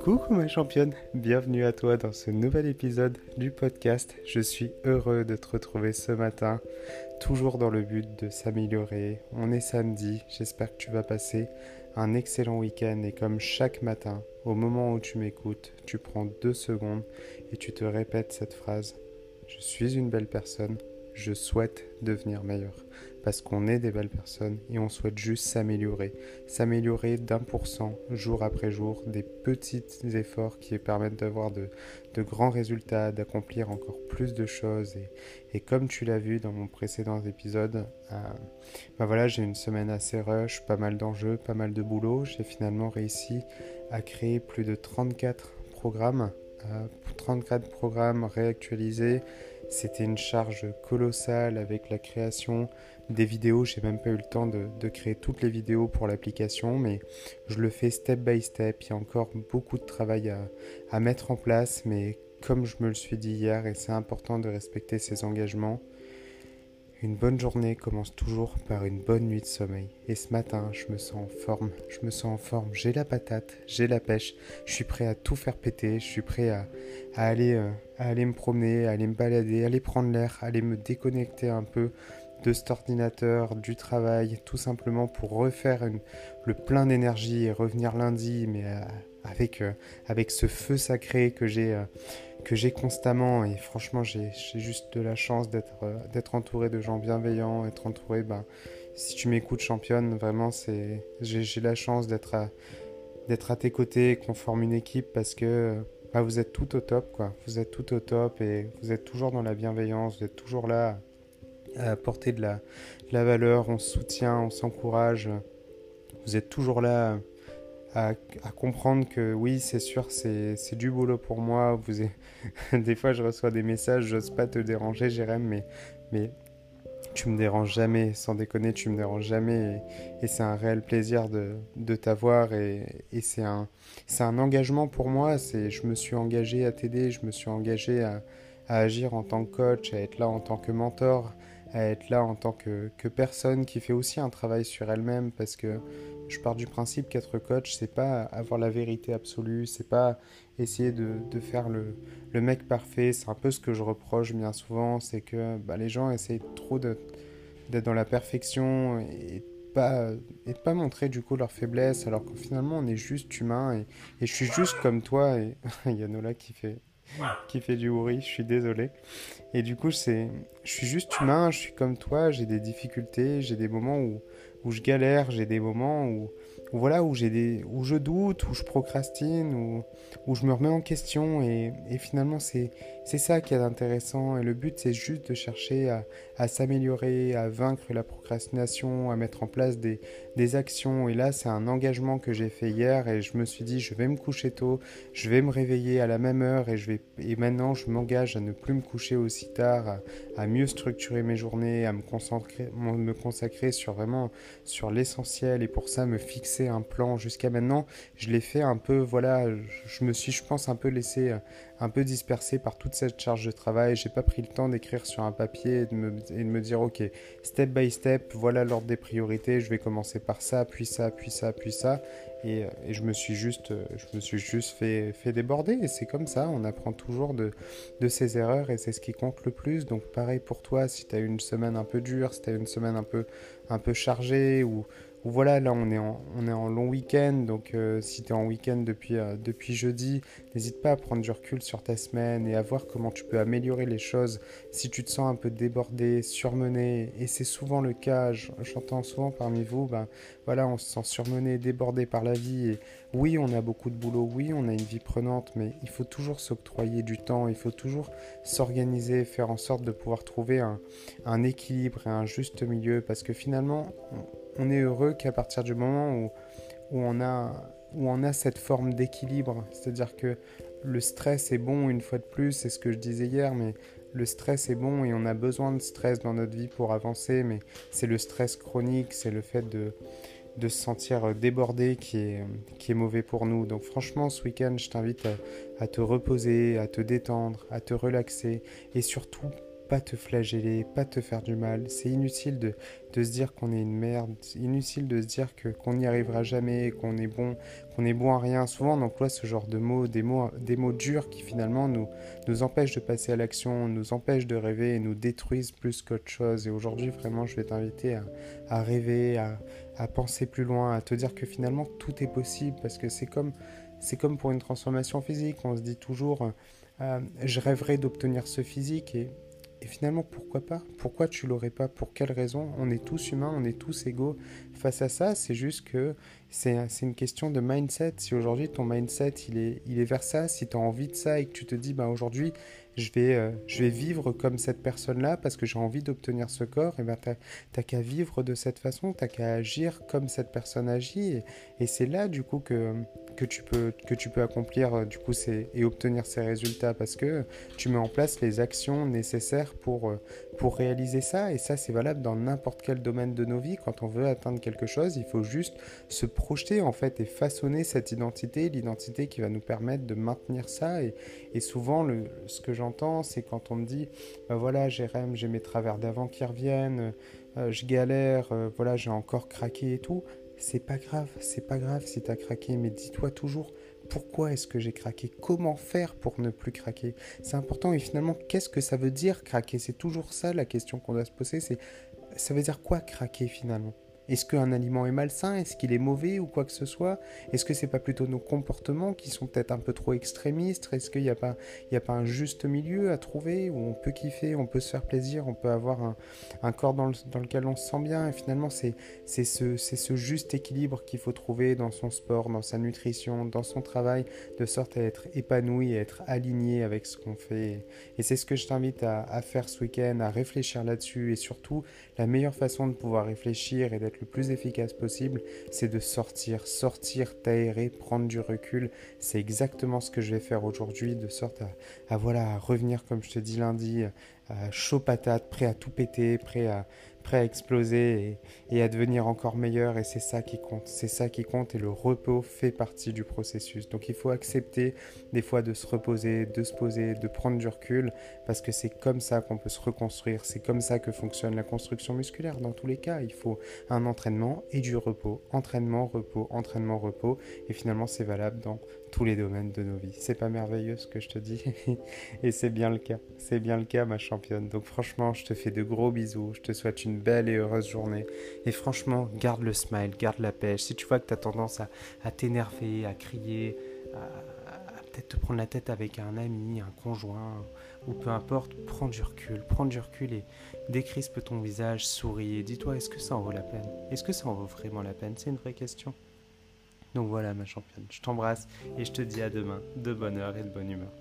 Coucou ma championne, bienvenue à toi dans ce nouvel épisode du podcast. Je suis heureux de te retrouver ce matin, toujours dans le but de s'améliorer. On est samedi, j'espère que tu vas passer un excellent week-end et comme chaque matin, au moment où tu m'écoutes, tu prends deux secondes et tu te répètes cette phrase. Je suis une belle personne, je souhaite devenir meilleur. Parce qu'on est des belles personnes et on souhaite juste s'améliorer. S'améliorer d'un pour cent jour après jour, des petits efforts qui permettent d'avoir de, grands résultats, d'accomplir encore plus de choses. Et, comme tu l'as vu dans mon précédent épisode, euh, bah voilà, j'ai une semaine assez rush, pas mal d'enjeux, pas mal de boulot. J'ai finalement réussi à créer plus de 34 programmes. 34 euh, programmes réactualisés, c'était une charge colossale avec la création des vidéos. J'ai même pas eu le temps de, créer toutes les vidéos pour l'application, mais je le fais step by step. Il y a encore beaucoup de travail à, à mettre en place, mais comme je me le suis dit hier, et c'est important de respecter ses engagements, une bonne journée commence toujours par une bonne nuit de sommeil. Et ce matin, je me sens en forme, je me sens en forme, j'ai la patate, j'ai la pêche, je suis prêt à tout faire péter, je suis prêt à, aller, euh, à aller me promener, à aller me balader, à aller prendre l'air, à aller me déconnecter un peu de cet ordinateur, du travail, tout simplement pour refaire le plein d'énergie et revenir lundi, mais euh, avec, euh, avec ce feu sacré que j'ai que j'ai constamment. Et franchement j'ai juste de la chance d'être euh, d'être entouré de gens bienveillants, être entouré, ben, si tu m'écoutes championne, vraiment j'ai la chance d'être à, à tes côtés, qu'on forme une équipe parce que bah, vous êtes tout au top quoi, vous êtes tout au top et vous êtes toujours dans la bienveillance, vous êtes toujours là à apporter de la, la valeur, on soutient, on s'encourage, vous êtes toujours là à, comprendre que oui, c'est sûr, c'est du boulot pour moi. Vous des fois, je reçois des messages, j'ose pas te déranger, Jérém, mais, mais tu me déranges jamais, sans déconner, tu me déranges jamais. Et, c'est un réel plaisir de, de t'avoir. Et, et c'est un, un engagement pour moi. Je me suis engagé à t'aider, je me suis engagé à, à agir en tant que coach, à être là en tant que mentor, à être là en tant que, que personne qui fait aussi un travail sur elle-même parce que je pars du principe qu'être coach, c'est pas avoir la vérité absolue, c'est pas essayer de, de faire le, le, mec parfait. C'est un peu ce que je reproche bien souvent, c'est que bah, les gens essayent trop d'être dans la perfection et pas et pas montrer du coup leur faiblesse, alors que finalement on est juste humain et, je suis juste comme toi. Et il y a qui fait qui fait du houri, je suis désolé. Et du coup, c'est, je suis juste humain, je suis comme toi, j'ai des difficultés, j'ai des moments où, où je galère, j'ai des moments où, voilà, où, j'ai des, où je doute, où je procrastine, où, je me remets en question. Et, finalement, c'est, c'est ça qui est intéressant. Et le but, c'est juste de chercher à, s'améliorer, à vaincre la procrastination, à mettre en place des, des actions. Et là, c'est un engagement que j'ai fait hier et je me suis dit, je vais me coucher tôt, je vais me réveiller à la même heure et, je vais, et maintenant, je m'engage à ne plus me coucher aussi tard, à, à mieux structurer mes journées, à me, concentrer, me consacrer sur vraiment sur l'essentiel et pour ça me fixer un plan. Jusqu'à maintenant, je l'ai fait un peu, voilà, je me suis, je pense, un peu laissé un peu dispersé par toute cette charge de travail. J'ai pas pris le temps d'écrire sur un papier et de, me, dire ok, step by step, voilà l'ordre des priorités. Je vais commencer par ça, puis ça, puis ça, puis ça. Et, et je me suis juste, je me suis juste fait, fait déborder. Et c'est comme ça, on apprend toujours de, de ses erreurs et c'est ce qui compte le plus. Donc pareil pour toi, si tu as une semaine un peu dure, si tu as une semaine un peu, un peu chargée ou voilà, là on est en, est en long week-end, donc euh, si tu es en week-end depuis, euh, depuis jeudi, n'hésite pas à prendre du recul sur ta semaine et à voir comment tu peux améliorer les choses. Si tu te sens un peu débordé, surmené, et c'est souvent le cas, j'entends souvent parmi vous, ben voilà, on se sent surmené, débordé par la vie, et oui, on a beaucoup de boulot, oui, on a une vie prenante, mais il faut toujours s'octroyer du temps, il faut toujours s'organiser, faire en sorte de pouvoir trouver un, équilibre et un juste milieu, parce que finalement, est heureux qu'à partir du moment où, où, on a, où on a cette forme d'équilibre. C'est-à-dire que le stress est bon une fois de plus, c'est ce que je disais hier, mais le stress est bon et on a besoin de stress dans notre vie pour avancer, mais c'est le stress chronique, c'est le fait de, de se sentir débordé qui est, qui est mauvais pour nous. Donc franchement, ce week-end, je t'invite à, à, te reposer, à te détendre, à te relaxer et surtout pas te flageller, pas te faire du mal. C'est inutile de, de se dire qu'on est une merde, inutile de se dire que qu'on n'y arrivera jamais, qu'on est bon, qu'on est bon à rien. Souvent on emploie ce genre de mots, des mots, des mots durs qui finalement nous, nous empêchent de passer à l'action, nous empêchent de rêver et nous détruisent plus qu'autre chose. Et aujourd'hui vraiment je vais t'inviter à, à, rêver, à, à penser plus loin, à te dire que finalement tout est possible parce que c'est comme c'est comme pour une transformation physique, on se dit toujours euh, je rêverais d'obtenir ce physique et, et finalement, pourquoi pas? Pourquoi tu l'aurais pas? Pour quelle raison? On est tous humains, on est tous égaux face à ça. C'est juste que c'est une question de mindset. Si aujourd'hui ton mindset il est, il est vers ça, si tu as envie de ça et que tu te dis bah aujourd'hui je vais, euh, je vais vivre comme cette personne-là parce que j'ai envie d'obtenir ce corps, et ben t'as qu'à vivre de cette façon, t'as qu'à agir comme cette personne agit, et, c'est là du coup que, que, tu peux, que tu peux accomplir euh, du coup et obtenir ces résultats parce que tu mets en place les actions nécessaires pour, euh, pour réaliser ça, et ça c'est valable dans n'importe quel domaine de nos vies. Quand on veut atteindre quelque chose, il faut juste se projeter en fait et façonner cette identité, l'identité qui va nous permettre de maintenir ça, et, souvent le, ce que j'en j'entends, c'est quand on me dit bah voilà, Jérém, j'ai mes travers d'avant qui reviennent, euh, je galère, voilà, j'ai encore craqué et tout. C'est pas grave, c'est pas grave si t'as craqué, mais dis-toi toujours pourquoi est-ce que j'ai craqué? Comment faire pour ne plus craquer? C'est important et finalement, qu'est-ce que ça veut dire craquer? C'est toujours ça la question qu'on doit se poser, c'est ça veut dire quoi craquer finalement? Est-ce qu'un aliment est malsain? Est-ce qu'il est mauvais ou quoi que ce soit? Est-ce que c'est pas plutôt nos comportements qui sont peut-être un peu trop extrémistes? Est-ce qu'il n'y a, pas, a pas un juste milieu à trouver où on peut kiffer, on peut se faire plaisir, on peut avoir un, corps dans, lequel on se sent bien? Et finalement, c'est ce, ce juste équilibre qu'il faut trouver dans son sport, dans sa nutrition, dans son travail, de sorte à être épanoui, à être aligné avec ce qu'on fait. Et c'est ce que je t'invite à, à faire ce week-end, à réfléchir là-dessus. Et surtout, la meilleure façon de pouvoir réfléchir et d'être le plus efficace possible, c'est de sortir, sortir, t'aérer, prendre du recul. C'est exactement ce que je vais faire aujourd'hui, de sorte à, voilà, à revenir, comme je te dis lundi, chaud patate, prêt à tout péter, prêt à, exploser et, à devenir encore meilleur. Et c'est ça qui compte. C'est ça qui compte et le repos fait partie du processus. Donc il faut accepter des fois de se reposer, de se poser, de prendre du recul parce que c'est comme ça qu'on peut se reconstruire. C'est comme ça que fonctionne la construction musculaire. Dans tous les cas, il faut un entraînement et du repos. Entraînement, repos, entraînement, repos. Et finalement, c'est valable dans tous les domaines de nos vies. C'est pas merveilleux ce que je te dis et c'est bien le cas. C'est bien le cas, ma championne. Donc franchement, je te fais de gros bisous. Je te souhaite une belle et heureuse journée. Et franchement, garde le smile, garde la pêche. Si tu vois que tu as tendance à, t'énerver, à crier, à, peut-être te prendre la tête avec un ami, un conjoint, ou peu importe, prends du recul, prends du recul et décrispe ton visage, souris et dis-toi est-ce que ça en vaut la peine? Est-ce que ça en vaut vraiment la peine? C'est une vraie question. Donc voilà ma championne, je t'embrasse et je te dis à demain de bonne heure et de bonne humeur.